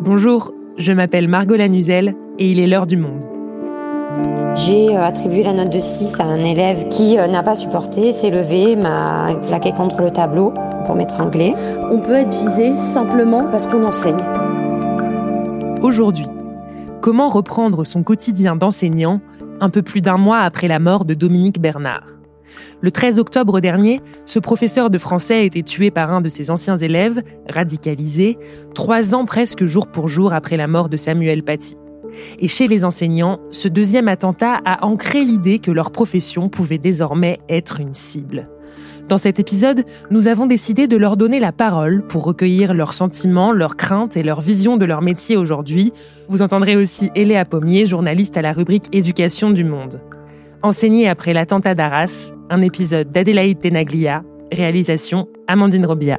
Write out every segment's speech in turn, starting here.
Bonjour, je m'appelle Margot Lanuzel et il est l'heure du monde. J'ai euh, attribué la note de 6 à un élève qui euh, n'a pas supporté, s'est levé, m'a claqué contre le tableau pour m'étrangler. On peut être visé simplement parce qu'on enseigne. Aujourd'hui, comment reprendre son quotidien d'enseignant un peu plus d'un mois après la mort de Dominique Bernard? Le 13 octobre dernier, ce professeur de français a été tué par un de ses anciens élèves, radicalisé, trois ans presque jour pour jour après la mort de Samuel Paty. Et chez les enseignants, ce deuxième attentat a ancré l'idée que leur profession pouvait désormais être une cible. Dans cet épisode, nous avons décidé de leur donner la parole pour recueillir leurs sentiments, leurs craintes et leur vision de leur métier aujourd'hui. Vous entendrez aussi Eléa Pommier, journaliste à la rubrique Éducation du Monde. Enseigné après l'attentat d'Arras, un épisode d'Adélaïde Tenaglia, réalisation Amandine Robillard.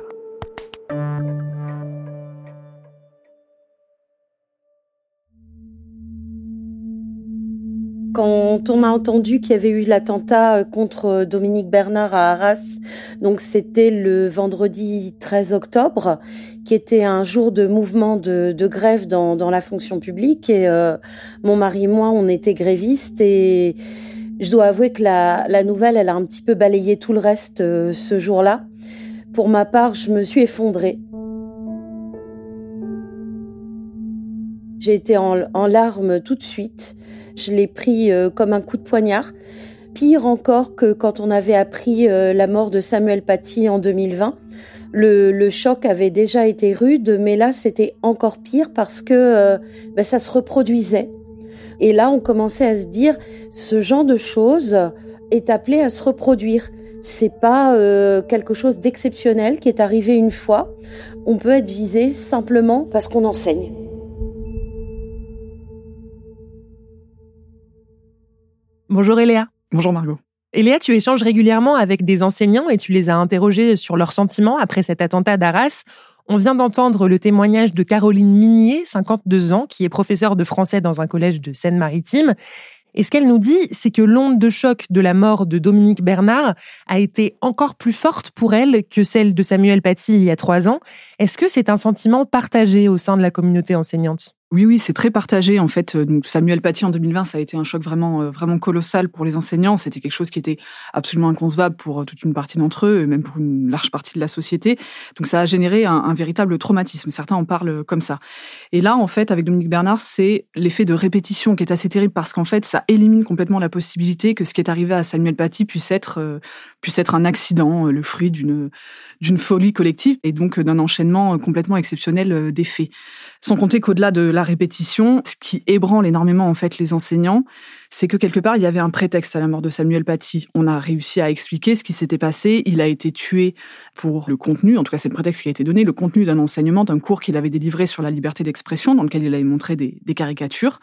Quand on a entendu qu'il y avait eu l'attentat euh, contre euh, Dominique Bernard à Arras, donc c'était le vendredi 13 octobre, qui était un jour de mouvement de, grève dans, la fonction publique. Et euh, mon mari et moi, on était grévistes et je dois avouer que la, nouvelle, elle a un petit peu balayé tout le reste ce jour-là. Pour ma part, je me suis effondrée. J'ai été en larmes tout de suite. Je l'ai pris euh, comme un coup de poignard. Pire encore que quand on avait appris euh, la mort de Samuel Paty en 2020. Le, choc avait déjà été rude, mais là c'était encore pire parce que euh, ben, ça se reproduisait. Et là on commençait à se dire, ce genre de choses est appelé à se reproduire. C'est pas quelque chose d'exceptionnel qui est arrivé une fois. On peut être visé simplement parce qu'on enseigne. Bonjour Eléa. Bonjour Margot. Eléa, tu échanges régulièrement avec des enseignants et tu les as interrogés sur leurs sentiments après cet attentat d'Arras. On vient d'entendre le témoignage de Caroline Minier, 52 ans, qui est professeure de français dans un collège de Seine-Maritime. Et ce qu'elle nous dit, c'est que l'onde de choc de la mort de Dominique Bernard a été encore plus forte pour elle que celle de Samuel Paty il y a trois ans. Est-ce que c'est un sentiment partagé au sein de la communauté enseignante? Oui, oui, c'est très partagé en fait. Euh, Samuel Paty en 2020, ça a été un choc vraiment, euh, vraiment colossal pour les enseignants. C'était quelque chose qui était absolument inconcevable pour euh, toute une partie d'entre eux, et même pour une large partie de la société. Donc ça a généré un, véritable traumatisme. Certains en parlent comme ça. Et là, en fait, avec Dominique Bernard, c'est l'effet de répétition qui est assez terrible parce qu'en fait, ça élimine complètement la possibilité que ce qui est arrivé à Samuel Paty puisse être puisse être un accident, le fruit d'une d'une folie collective et donc d'un enchaînement complètement exceptionnel des faits. Sans compter qu'au-delà de la répétition, ce qui ébranle énormément en fait les enseignants, c'est que quelque part il y avait un prétexte à la mort de Samuel Paty. On a réussi à expliquer ce qui s'était passé. Il a été tué pour le contenu, en tout cas c'est le prétexte qui a été donné, le contenu d'un enseignement, d'un cours qu'il avait délivré sur la liberté d'expression, dans lequel il avait montré des, caricatures.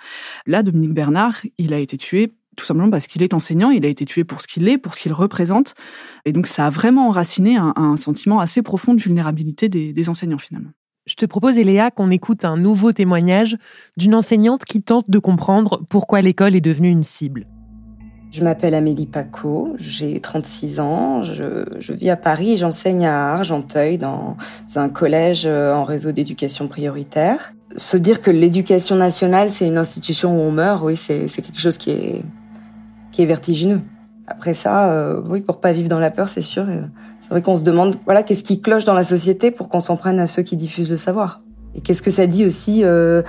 Là, Dominique Bernard, il a été tué tout simplement parce qu'il est enseignant, il a été tué pour ce qu'il est, pour ce qu'il représente. Et donc ça a vraiment enraciné un, sentiment assez profond de vulnérabilité des enseignants finalement. Je te propose, Eléa, qu'on écoute un nouveau témoignage d'une enseignante qui tente de comprendre pourquoi l'école est devenue une cible. Je m'appelle Amélie Paco, j'ai 36 ans, je, vis à Paris et j'enseigne à Argenteuil dans un collège euh, en réseau d'éducation prioritaire. Se dire que l'éducation nationale, c'est une institution où on meurt, oui, c'est quelque chose qui est, vertigineux. Après ça, euh, oui, pour pas vivre dans la peur, c'est sûr, euh, vrai qu'on se demande, voilà, qu'est-ce qui cloche dans la société pour qu'on s'en prenne à ceux qui diffusent le savoir? Et qu'est-ce que ça dit aussi euh,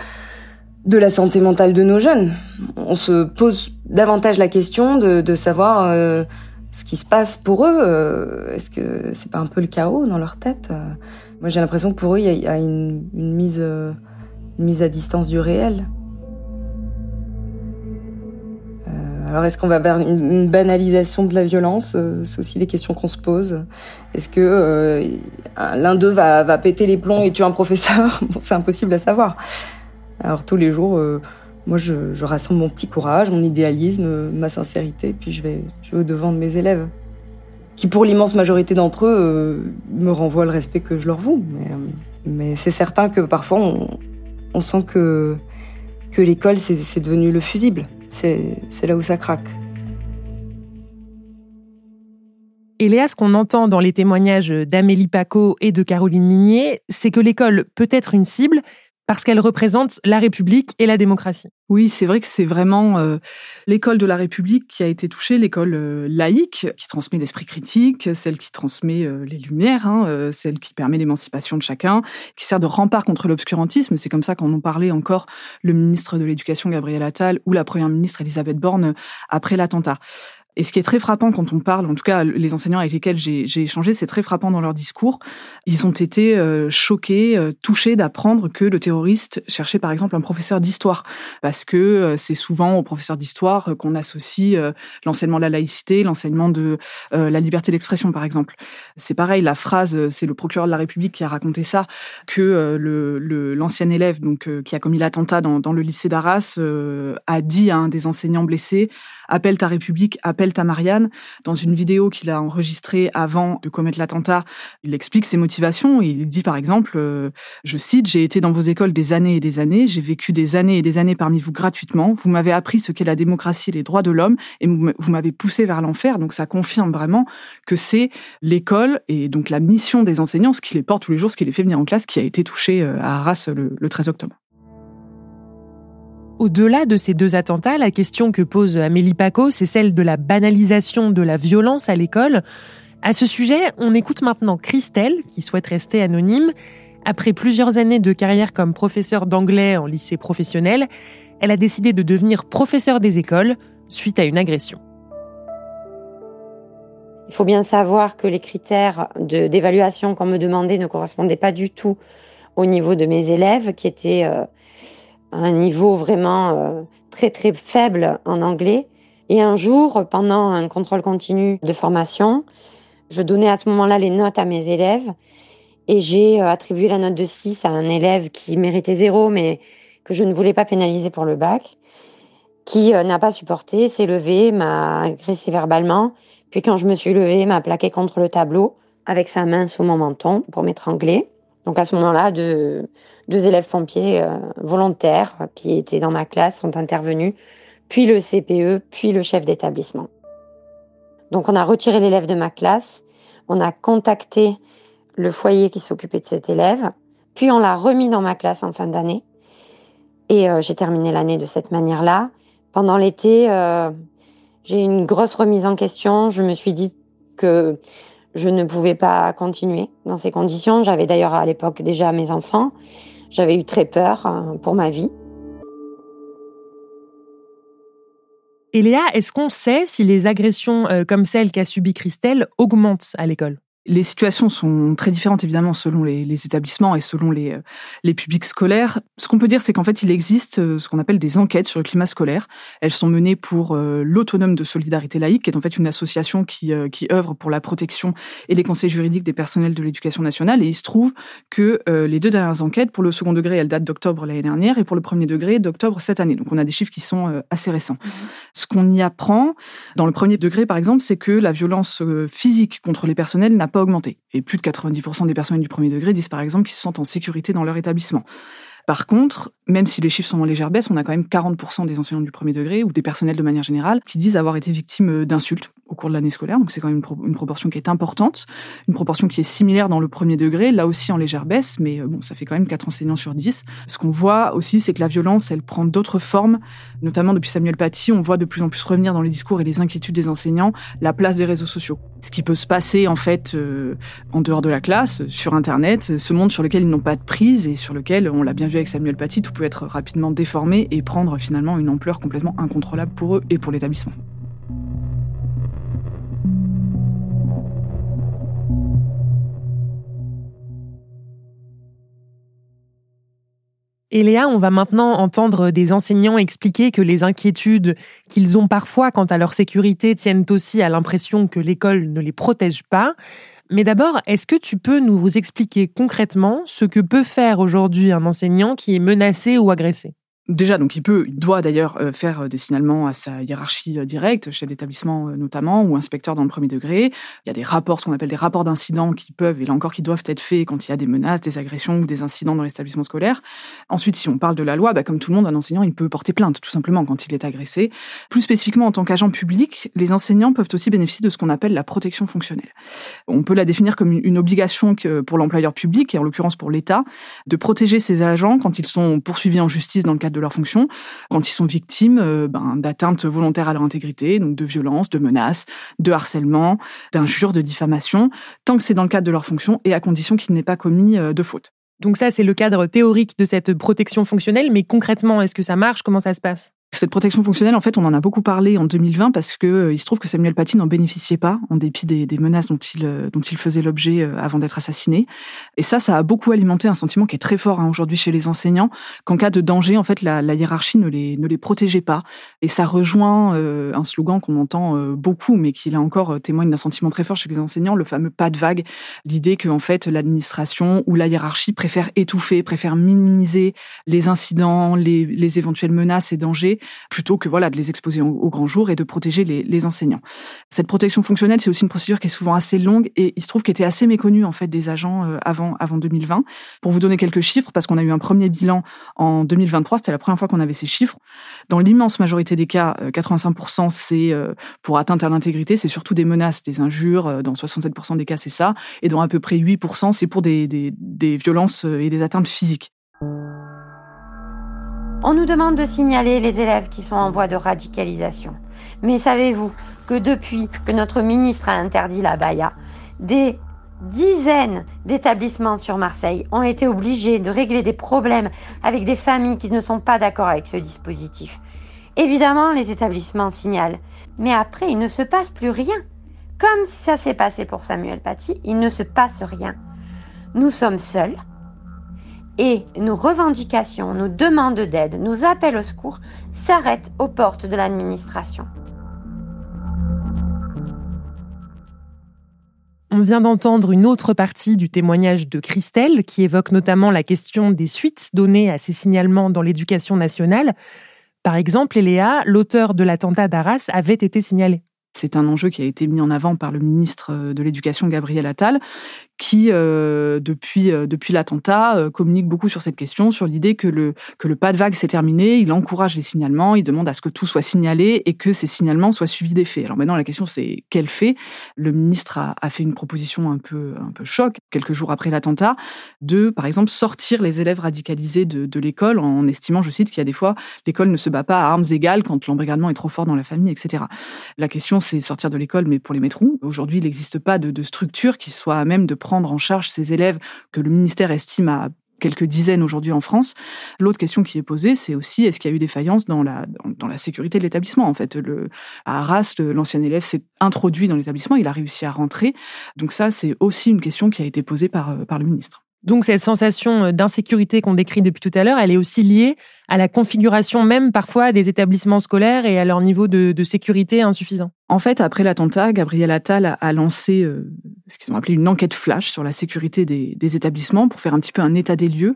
de la santé mentale de nos jeunes? On se pose davantage la question de, de savoir euh, ce qui se passe pour eux. Euh, est-ce que c'est pas un peu le chaos dans leur tête? Moi, j'ai l'impression que pour eux, il y a, une, une, mise, une mise à distance du réel. Alors est-ce qu'on va vers une, banalisation de la violence euh, C'est aussi des questions qu'on se pose. Est-ce que euh, l'un d'eux va, va péter les plombs et tuer un professeur? C'est impossible à savoir. Alors tous les jours, euh, moi je, je, rassemble mon petit courage, mon idéalisme, ma sincérité, puis je vais, je vais au devant de mes élèves, qui pour l'immense majorité d'entre eux me renvoient le respect que je leur voue. Mais, mais c'est certain que parfois on, on sent que que l'école c'est devenu le fusible c'est là où ça craque. Et ce qu'on entend dans les témoignages d'Amélie Paco et de Caroline Minier, c'est que l'école peut être une cible, parce qu'elle représente la République et la démocratie. Oui, c'est vrai que c'est vraiment euh, l'école de la République qui a été touchée, l'école euh, laïque qui transmet l'esprit critique, celle qui transmet euh, les lumières, hein, celle qui permet l'émancipation de chacun, qui sert de rempart contre l'obscurantisme. C'est comme ça qu'en ont parlé encore le ministre de l'Éducation Gabriel Attal ou la première ministre Elisabeth Borne après l'attentat. Et ce qui est très frappant quand on parle, en tout cas les enseignants avec lesquels j'ai échangé, c'est très frappant dans leur discours. Ils ont été euh, choqués, euh, touchés d'apprendre que le terroriste cherchait par exemple un professeur d'histoire, parce que euh, c'est souvent au professeur d'histoire qu'on associe l'enseignement de la laïcité, l'enseignement de la liberté d'expression par exemple. C'est pareil, la phrase, c'est le procureur de la République qui a raconté ça, que le l'ancien élève donc qui a commis l'attentat dans, dans, le lycée d'Arras a dit à un des enseignants blessés appelle ta République, appelle ta Marianne. Dans une vidéo qu'il a enregistrée avant de commettre l'attentat, il explique ses motivations. Il dit par exemple, euh, je cite, j'ai été dans vos écoles des années et des années, j'ai vécu des années et des années parmi vous gratuitement. Vous m'avez appris ce qu'est la démocratie et les droits de l'homme et vous m'avez poussé vers l'enfer. Donc ça confirme vraiment que c'est l'école et donc la mission des enseignants, ce qui les porte tous les jours, ce qui les fait venir en classe, qui a été touché euh, à Arras le 13 octobre. Au-delà de ces deux attentats, la question que pose Amélie Paco, c'est celle de la banalisation de la violence à l'école. À ce sujet, on écoute maintenant Christelle, qui souhaite rester anonyme. Après plusieurs années de carrière comme professeure d'anglais en lycée professionnel, elle a décidé de devenir professeure des écoles suite à une agression. Il faut bien savoir que les critères d'évaluation qu'on me demandait ne correspondaient pas du tout au niveau de mes élèves, qui étaient euh, un niveau vraiment euh, très très faible en anglais. Et un jour, pendant un contrôle continu de formation, je donnais à ce moment-là les notes à mes élèves et j'ai euh, attribué la note de 6 à un élève qui méritait zéro mais que je ne voulais pas pénaliser pour le bac, qui euh, n'a pas supporté, s'est levé, m'a agressé verbalement, puis quand je me suis levée, m'a plaqué contre le tableau avec sa main sous mon menton pour m'étrangler. Donc à ce moment-là, deux, élèves pompiers euh, volontaires qui étaient dans ma classe sont intervenus, puis le CPE, puis le chef d'établissement. Donc on a retiré l'élève de ma classe, on a contacté le foyer qui s'occupait de cet élève, puis on l'a remis dans ma classe en fin d'année. Et euh, j'ai terminé l'année de cette manière-là. Pendant l'été, euh, j'ai eu une grosse remise en question. Je me suis dit que je ne pouvais pas continuer dans ces conditions. J'avais d'ailleurs à l'époque déjà mes enfants. J'avais eu très peur euh, pour ma vie. Eléa, est-ce qu'on sait si les agressions euh, comme celles qu'a subies Christelle augmentent à l'école? Les situations sont très différentes évidemment selon les, établissements et selon les, euh, les publics scolaires. Ce qu'on peut dire, c'est qu'en fait, il existe euh, ce qu'on appelle des enquêtes sur le climat scolaire. Elles sont menées pour euh, l'Autonome de Solidarité Laïque, qui est en fait une association qui, qui œuvre pour la protection et les conseils juridiques des personnels de l'éducation nationale. Et il se trouve que les deux dernières enquêtes, pour le second degré, elles datent d'octobre l'année dernière, et pour le premier degré, d'octobre cette année. Donc on a des chiffres qui sont assez récents. Mmh. Ce qu'on y apprend, dans le premier degré par exemple, c'est que la violence physique contre les personnels n'a pas augmenté. Et plus de 90% des personnes du premier degré disent par exemple qu'ils se sentent en sécurité dans leur établissement. Par contre, même si les chiffres sont en légère baisse, on a quand même 40% des enseignants du premier degré ou des personnels de manière générale qui disent avoir été victimes euh, d'insultes cours de l'année scolaire. Donc c'est quand même une, proportion qui est importante, une proportion qui est similaire dans le premier degré, là aussi en légère baisse, mais euh, bon, ça fait quand même 4 enseignants sur 10. Ce qu'on voit aussi, c'est que la violence, elle prend d'autres formes, notamment depuis Samuel Paty, on voit de plus en plus revenir dans les discours et les inquiétudes des enseignants la place des réseaux sociaux. Ce qui peut se passer en fait euh, en dehors de la classe, sur Internet, ce monde sur lequel ils n'ont pas de prise et sur lequel, on l'a bien vu avec Samuel Paty, tout peut être rapidement déformé et prendre finalement une ampleur complètement incontrôlable pour eux et pour l'établissement. Et Léa, on va maintenant entendre des enseignants expliquer que les inquiétudes qu'ils ont parfois quant à leur sécurité tiennent aussi à l'impression que l'école ne les protège pas. Mais d'abord, est-ce que tu peux nous expliquer concrètement ce que peut faire aujourd'hui un enseignant qui est menacé ou agressé? Déjà, donc il peut, il doit d'ailleurs euh, faire des signalements à sa hiérarchie directe, chef d'établissement notamment, ou inspecteur dans le premier degré. Il y a des rapports, ce qu'on appelle des rapports d'incidents qui peuvent, et là encore, qui doivent être faits quand il y a des menaces, des agressions ou des incidents dans l'établissement scolaire. Ensuite, si on parle de la loi, bah, comme tout le monde, un enseignant, il peut porter plainte, tout simplement, quand il est agressé. Plus spécifiquement, en tant qu'agent public, les enseignants peuvent aussi bénéficier de ce qu'on appelle la protection fonctionnelle. On peut la définir comme une obligation pour l'employeur public, et en l'occurrence pour l'État, de protéger ses agents quand ils sont poursuivis en justice dans le cadre de leur fonction, quand ils sont victimes euh, ben, d'atteintes volontaires à leur intégrité, donc de violences, de menaces, de harcèlement, d'injures, de diffamation, tant que c'est dans le cadre de leur fonction et à condition qu'il n'ait pas commis euh, de faute. Donc ça, c'est le cadre théorique de cette protection fonctionnelle, mais concrètement, est-ce que ça marche? Comment ça se passe? Cette protection fonctionnelle, en fait, on en a beaucoup parlé en 2020 parce que euh, il se trouve que Samuel Paty n'en bénéficiait pas en dépit des, menaces dont il euh, dont il faisait l'objet euh, avant d'être assassiné. Et ça, ça a beaucoup alimenté un sentiment qui est très fort hein, aujourd'hui chez les enseignants qu'en cas de danger, en fait, la, hiérarchie ne les protégeait pas. Et ça rejoint un slogan qu'on entend beaucoup, mais qui là encore témoigne d'un sentiment très fort chez les enseignants, le fameux pas de vague, l'idée que fait l'administration ou la hiérarchie préfère étouffer, préfère minimiser les incidents, les, les éventuelles menaces et dangers plutôt que voilà de les exposer au, grand jour et de protéger les, enseignants. Cette protection fonctionnelle, c'est aussi une procédure qui est souvent assez longue et il se trouve qu'elle était assez méconnue en fait des agents euh, avant avant 2020. Pour vous donner quelques chiffres, parce qu'on a eu un premier bilan en 2023, c'était la première fois qu'on avait ces chiffres. Dans l'immense majorité des cas, 85% euh, c'est euh, pour atteinte à l'intégrité, c'est surtout des menaces, des injures. Dans 67% des cas, c'est ça, et dans à peu près 8%, c'est pour des, des violences et des atteintes physiques. On nous demande de signaler les élèves qui sont en voie de radicalisation. Mais savez-vous que depuis que notre ministre a interdit la baya, des dizaines d'établissements sur Marseille ont été obligés de régler des problèmes avec des familles qui ne sont pas d'accord avec ce dispositif. Évidemment, les établissements signalent, mais après, il ne se passe plus rien. Comme ça s'est passé pour Samuel Paty, il ne se passe rien. Nous sommes seuls, et nos revendications, nos demandes d'aide, nos appels au secours s'arrêtent aux portes de l'administration. On vient d'entendre une autre partie du témoignage de Christelle qui évoque notamment la question des suites données à ces signalements dans l'éducation nationale. Par exemple, Eléa, l'auteur de l'attentat d'Arras, avait été signalé. C'est un enjeu qui a été mis en avant par le ministre de l'Éducation, Gabriel Attal, qui, euh, depuis, euh, depuis l'attentat, euh, communique beaucoup sur cette question, sur l'idée que le, que le pas de vague s'est terminé. Il encourage les signalements, il demande à ce que tout soit signalé et que ces signalements soient suivis des faits. Alors maintenant, la question, c'est quel fait? Le ministre a, fait une proposition un peu, un peu choc, quelques jours après l'attentat, de, par exemple, sortir les élèves radicalisés de, l'école en estimant, je cite, qu'il y a des fois, l'école ne se bat pas à armes égales quand l'embrigadement est trop fort dans la famille, etc. La question, c'est sortir de l'école, mais pour les mettre où Aujourd'hui, il n'existe pas de, de structure qui soit à même de prendre en charge ces élèves que le ministère estime à quelques dizaines aujourd'hui en France. L'autre question qui est posée, c'est aussi est-ce qu'il y a eu des faillances dans la dans, la sécurité de l'établissement? En fait, le à Arras, l'ancien élève s'est introduit dans l'établissement, il a réussi à rentrer. Donc ça, c'est aussi une question qui a été posée par euh, par le ministre. Donc cette sensation euh, d'insécurité qu'on décrit depuis tout à l'heure, elle est aussi liée à la configuration même parfois des établissements scolaires et à leur niveau de, sécurité insuffisant. En fait, après l'attentat, Gabriel Attal a lancé euh, ce qu'ils ont appelé une enquête flash sur la sécurité des, des, établissements pour faire un petit peu un état des lieux.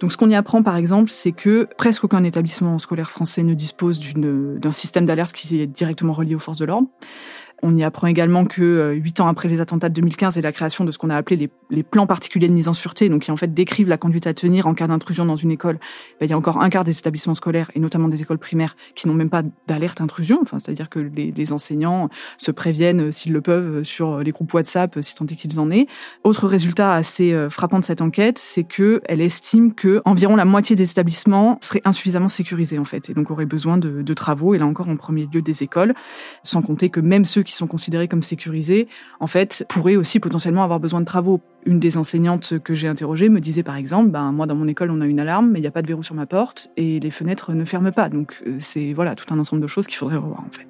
Donc ce qu'on y apprend par exemple, c'est que presque aucun établissement scolaire français ne dispose d'un système d'alerte qui est directement relié aux forces de l'ordre. On y apprend également que euh, huit ans après les attentats de 2015 et la création de ce qu'on a appelé les, plans particuliers de mise en sûreté, donc qui en fait décrivent la conduite à tenir en cas d'intrusion dans une école, ben, il y a encore un quart des établissements scolaires et notamment des écoles primaires qui n'ont même pas d'alerte intrusion. Enfin, c'est-à-dire que les, les, enseignants se préviennent euh, s'ils le peuvent euh, sur les groupes WhatsApp si tant est qu'ils en aient. Autre résultat assez frappant de cette enquête, c'est que elle estime que environ la moitié des établissements seraient insuffisamment sécurisés en fait et donc auraient besoin de, de travaux et là encore en premier lieu des écoles, sans compter que même ceux qui sont considérés comme sécurisés, en fait, pourraient aussi potentiellement avoir besoin de travaux. Une des enseignantes que j'ai interrogées me disait par exemple, ben moi dans mon école on a une alarme, mais il n'y a pas de verrou sur ma porte et les fenêtres ne ferment pas. Donc euh, c'est voilà tout un ensemble de choses qu'il faudrait revoir en fait.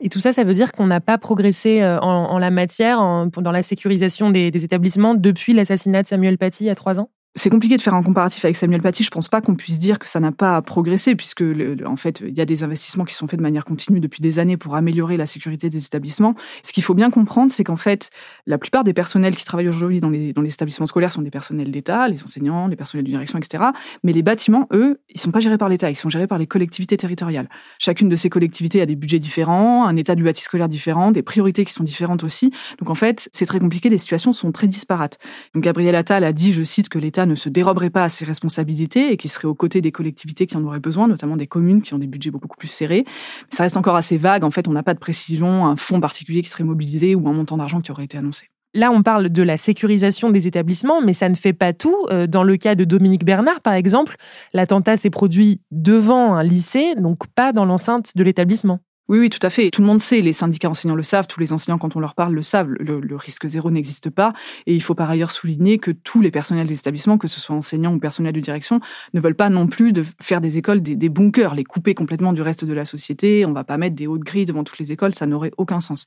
Et tout ça, ça veut dire qu'on n'a pas progressé euh, en, la matière, dans la sécurisation des, des établissements depuis l'assassinat de Samuel Paty il y a trois ans? C'est compliqué de faire un comparatif avec Samuel Paty. Je pense pas qu'on puisse dire que ça n'a pas progressé, puisque en fait, il y a des investissements qui sont faits de manière continue depuis des années pour améliorer la sécurité des établissements. Ce qu'il faut bien comprendre, c'est qu'en fait, la plupart des personnels qui travaillent aujourd'hui dans les, établissements scolaires sont des personnels d'État, les enseignants, les personnels de direction, etc. Mais les bâtiments, eux, ils sont pas gérés par l'État, ils sont gérés par les collectivités territoriales. Chacune de ces collectivités a des budgets différents, un état du bâti scolaire différent, des priorités qui sont différentes aussi. Donc en fait, c'est très compliqué, les situations sont très disparates. Donc Gabriel Attal a dit, je cite, que l'État ne se déroberait pas à ses responsabilités et qui serait aux côtés des collectivités qui en auraient besoin, notamment des communes qui ont des budgets beaucoup plus serrés. Ça reste encore assez vague. En fait, on n'a pas de précision, un fonds particulier qui serait mobilisé ou un montant d'argent qui aurait été annoncé. Là, on parle de la sécurisation des établissements, mais ça ne fait pas tout. Euh, dans le cas de Dominique Bernard, par exemple, l'attentat s'est produit devant un lycée, donc pas dans l'enceinte de l'établissement. Oui, oui, tout à fait. Tout le monde sait, les syndicats enseignants le savent, tous les enseignants, quand on leur parle, le savent, le, risque zéro n'existe pas. Et il faut par ailleurs souligner que tous les personnels des établissements, que ce soit enseignants ou personnels de direction, ne veulent pas non plus de faire des écoles des, bunkers, les couper complètement du reste de la société. On va pas mettre des hautes grilles devant toutes les écoles, ça n'aurait aucun sens.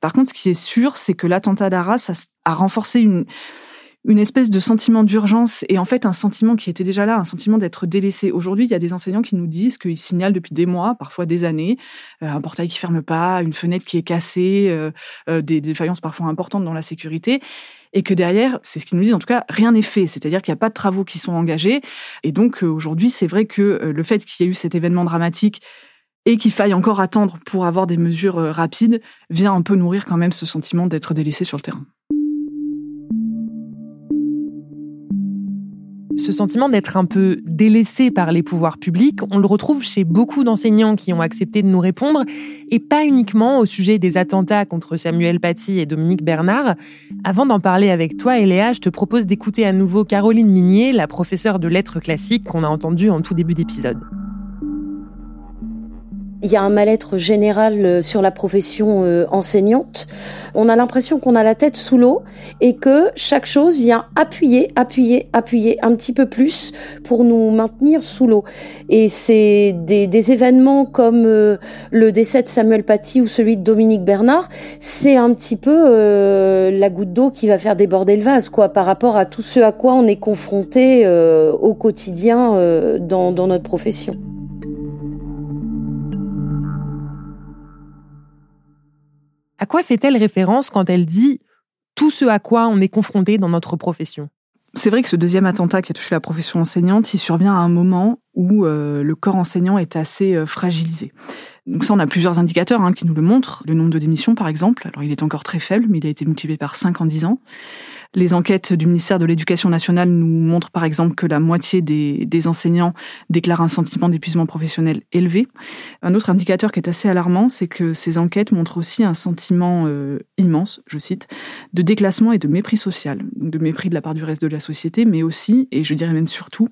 Par contre, ce qui est sûr, c'est que l'attentat d'Arras a renforcé une une espèce de sentiment d'urgence et en fait un sentiment qui était déjà là, un sentiment d'être délaissé. Aujourd'hui, il y a des enseignants qui nous disent qu'ils signalent depuis des mois, parfois des années, euh, un portail qui ferme pas, une fenêtre qui est cassée, euh, euh, des défaillances parfois importantes dans la sécurité et que derrière, c'est ce qu'ils nous disent en tout cas, rien n'est fait, c'est-à-dire qu'il n'y a pas de travaux qui sont engagés. Et donc aujourd'hui, c'est vrai que le fait qu'il y ait eu cet événement dramatique et qu'il faille encore attendre pour avoir des mesures rapides vient un peu nourrir quand même ce sentiment d'être délaissé sur le terrain. Ce sentiment d'être un peu délaissé par les pouvoirs publics, on le retrouve chez beaucoup d'enseignants qui ont accepté de nous répondre, et pas uniquement au sujet des attentats contre Samuel Paty et Dominique Bernard. Avant d'en parler avec toi, Eléa, je te propose d'écouter à nouveau Caroline Minier, la professeure de lettres classiques qu'on a entendue en tout début d'épisode. Il y a un mal-être général euh, sur la profession euh, enseignante. On a l'impression qu'on a la tête sous l'eau et que chaque chose vient appuyer, appuyer, appuyer un petit peu plus pour nous maintenir sous l'eau. Et c'est des, événements comme euh, le décès de Samuel Paty ou celui de Dominique Bernard, c'est un petit peu la goutte d'eau qui va faire déborder le vase, quoi, par rapport à tout ce à quoi on est confronté au quotidien dans notre profession. À quoi fait-elle référence quand elle dit tout ce à quoi on est confronté dans notre profession? C'est vrai que ce deuxième attentat qui a touché la profession enseignante, il survient à un moment où euh, le corps enseignant est assez euh, fragilisé. Donc ça, on a plusieurs indicateurs hein, qui nous le montrent. Le nombre de démissions, par exemple. Alors, il est encore très faible, mais il a été multiplié par 5 en 10 ans. Les enquêtes du ministère de l'Éducation nationale nous montrent par exemple que la moitié des, enseignants déclarent un sentiment d'épuisement professionnel élevé. Un autre indicateur qui est assez alarmant, c'est que ces enquêtes montrent aussi un sentiment euh, immense, je cite, de déclassement et de mépris social. Donc de mépris de la part du reste de la société, mais aussi, et je dirais même surtout,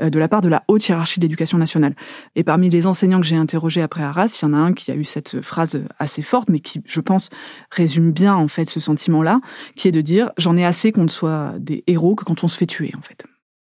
euh, de la part de la haute hiérarchie de l'éducation nationale. Et parmi les enseignants que j'ai interrogés après Arras, il y en a un qui a eu cette phrase assez forte, mais qui, je pense, résume bien en fait ce sentiment-là, qui est de dire j'en ai assez qu'on ne soit des héros que quand on se fait tuer, en fait.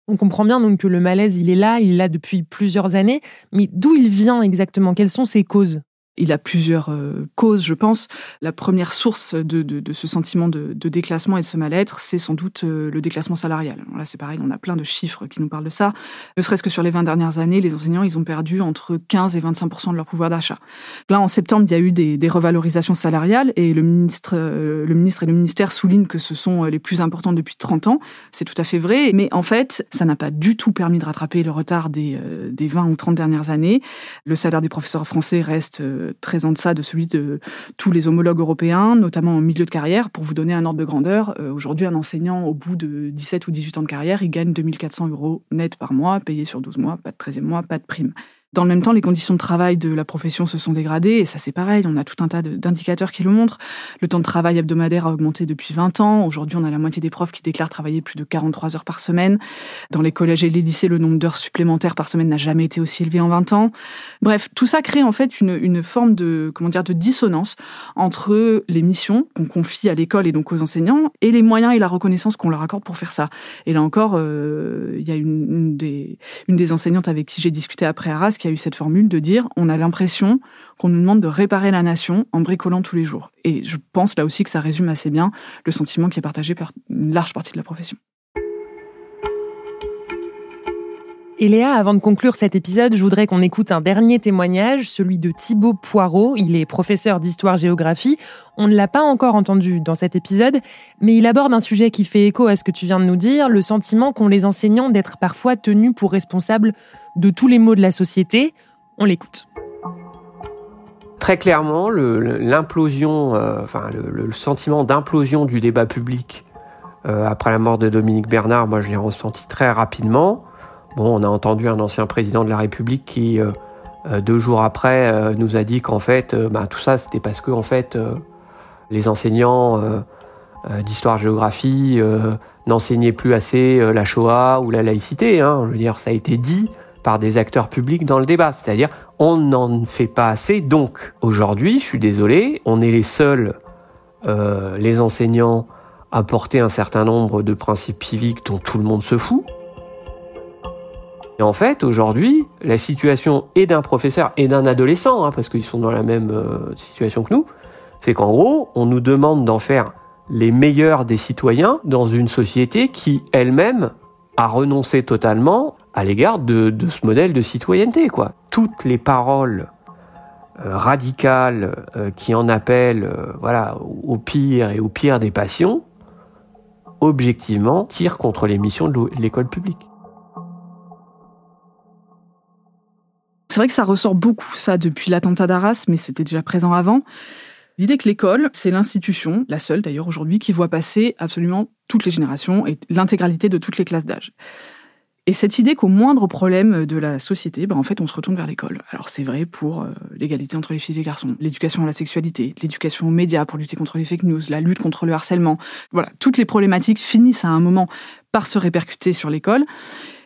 On comprend bien donc que le malaise, il est là, il est là depuis plusieurs années, mais d'où il vient exactement? Quelles sont ses causes? Il a plusieurs euh, causes, je pense. La première source de, de, de ce sentiment de, de, déclassement et de ce mal-être, c'est sans doute euh, le déclassement salarial. Là, c'est pareil, on a plein de chiffres qui nous parlent de ça. Ne serait-ce que sur les 20 dernières années, les enseignants, ils ont perdu entre 15 et 25 de leur pouvoir d'achat. Là, en septembre, il y a eu des, des revalorisations salariales et le ministre, euh, le ministre et le ministère soulignent que ce sont les plus importantes depuis 30 ans. C'est tout à fait vrai, mais en fait, ça n'a pas du tout permis de rattraper le retard des, des 20 ou 30 dernières années. Le salaire des professeurs français reste très en deçà de celui de tous les homologues européens, notamment en milieu de carrière. Pour vous donner un ordre de grandeur, euh, aujourd'hui, un enseignant, au bout de 17 ou 18 ans de carrière, il gagne 2400 euros net par mois, payé sur 12 mois, pas de 13e mois, pas de prime. Dans le même temps, les conditions de travail de la profession se sont dégradées, et ça c'est pareil, on a tout un tas d'indicateurs qui le montrent. Le temps de travail hebdomadaire a augmenté depuis 20 ans. Aujourd'hui, on a la moitié des profs qui déclarent travailler plus de 43 heures par semaine. Dans les collèges et les lycées, le nombre d'heures supplémentaires par semaine n'a jamais été aussi élevé en 20 ans. Bref, tout ça crée en fait une, une forme de, comment dire, de dissonance entre les missions qu'on confie à l'école et donc aux enseignants et les moyens et la reconnaissance qu'on leur accorde pour faire ça. Et là encore, euh, il y a une, une, des, une des enseignantes avec qui j'ai discuté après Arras a eu cette formule de dire on a l'impression qu'on nous demande de réparer la nation en bricolant tous les jours. Et je pense là aussi que ça résume assez bien le sentiment qui est partagé par une large partie de la profession. Et Léa, avant de conclure cet épisode, je voudrais qu'on écoute un dernier témoignage, celui de Thibaut Poirot. Il est professeur d'histoire-géographie. On ne l'a pas encore entendu dans cet épisode, mais il aborde un sujet qui fait écho à ce que tu viens de nous dire, le sentiment qu'ont les enseignants d'être parfois tenus pour responsables de tous les maux de la société. On l'écoute. Très clairement, l'implosion, euh, enfin le, sentiment d'implosion du débat public euh, après la mort de Dominique Bernard, moi je l'ai ressenti très rapidement. Bon, on a entendu un ancien président de la République qui, euh, euh, deux jours après, euh, nous a dit qu'en fait, bah, tout ça, c'était parce que en fait, les enseignants d'histoire-géographie n'enseignaient plus assez la Shoah ou la laïcité. Hein. Je veux dire, ça a été dit par des acteurs publics dans le débat. C'est-à-dire, on n'en fait pas assez. Donc, aujourd'hui, je suis désolé, on est les seuls, les enseignants, à porter un certain nombre de principes civiques dont tout le monde se fout. Et en fait, aujourd'hui, la situation est d'un professeur et d'un adolescent, hein, parce qu'ils sont dans la même euh, situation que nous, c'est qu'en gros, on nous demande d'en faire les meilleurs des citoyens dans une société qui elle-même a renoncé totalement à l'égard de, de, ce modèle de citoyenneté. Quoi. Toutes les paroles euh, radicales euh, qui en appellent voilà, au pire et au pire des passions, objectivement, tirent contre les missions de l'école publique. C'est vrai que ça ressort beaucoup, ça, depuis l'attentat d'Arras, mais c'était déjà présent avant. L'idée que l'école, c'est l'institution, la seule d'ailleurs aujourd'hui, qui voit passer absolument toutes les générations et l'intégralité de toutes les classes d'âge. Et cette idée qu'au moindre problème de la société, ben en fait, on se retourne vers l'école. Alors c'est vrai pour euh, l'égalité entre les filles et les garçons, l'éducation à la sexualité, l'éducation aux médias pour lutter contre les fake news, la lutte contre le harcèlement. Voilà, toutes les problématiques finissent à un moment par se répercuter sur l'école.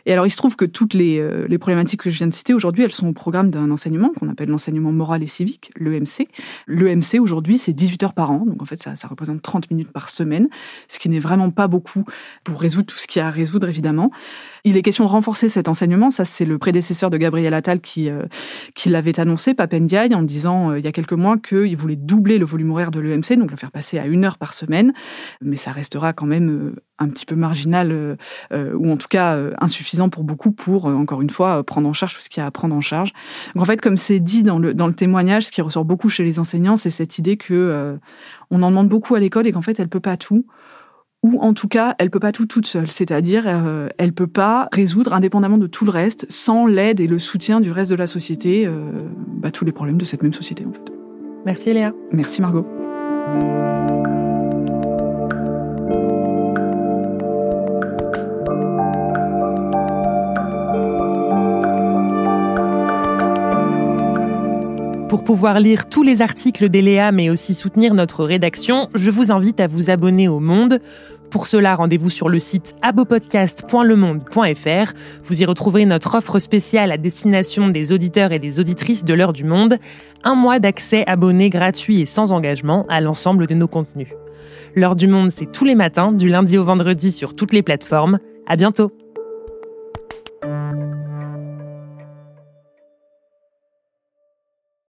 Et alors, il se trouve que toutes les, euh, les problématiques que je viens de citer aujourd'hui, elles sont au programme d'un enseignement qu'on appelle l'enseignement moral et civique, l'EMC. L'EMC, aujourd'hui, c'est 18 heures par an. Donc, en fait, ça, ça représente 30 minutes par semaine, ce qui n'est vraiment pas beaucoup pour résoudre tout ce qu'il y a à résoudre, évidemment. Il est question de renforcer cet enseignement. Ça, c'est le prédécesseur de Gabriel Attal qui, euh, qui l'avait annoncé, Papendiaï, en disant euh, il y a quelques mois qu'il voulait doubler le volume horaire de l'EMC, donc le faire passer à une heure par semaine. Mais ça restera quand même euh, un petit peu marginal, ou en tout cas insuffisant pour beaucoup pour, encore une fois, prendre en charge tout ce qu'il y a à prendre en charge. Donc en fait, comme c'est dit dans le, dans le témoignage, ce qui ressort beaucoup chez les enseignants, c'est cette idée que on en demande beaucoup à l'école et qu'en fait, elle peut pas tout ou en tout cas, elle peut pas tout toute seule, c'est-à-dire euh, elle peut pas résoudre indépendamment de tout le reste, sans l'aide et le soutien du reste de la société, euh, bah, tous les problèmes de cette même société en fait. Merci Léa. Merci Margot. Pour pouvoir lire tous les articles d'Eléa, mais aussi soutenir notre rédaction, je vous invite à vous abonner au Monde. Pour cela, rendez-vous sur le site abopodcast.lemonde.fr. Vous y retrouverez notre offre spéciale à destination des auditeurs et des auditrices de l'heure du monde. Un mois d'accès abonné gratuit et sans engagement à l'ensemble de nos contenus. L'heure du monde, c'est tous les matins, du lundi au vendredi sur toutes les plateformes. À bientôt!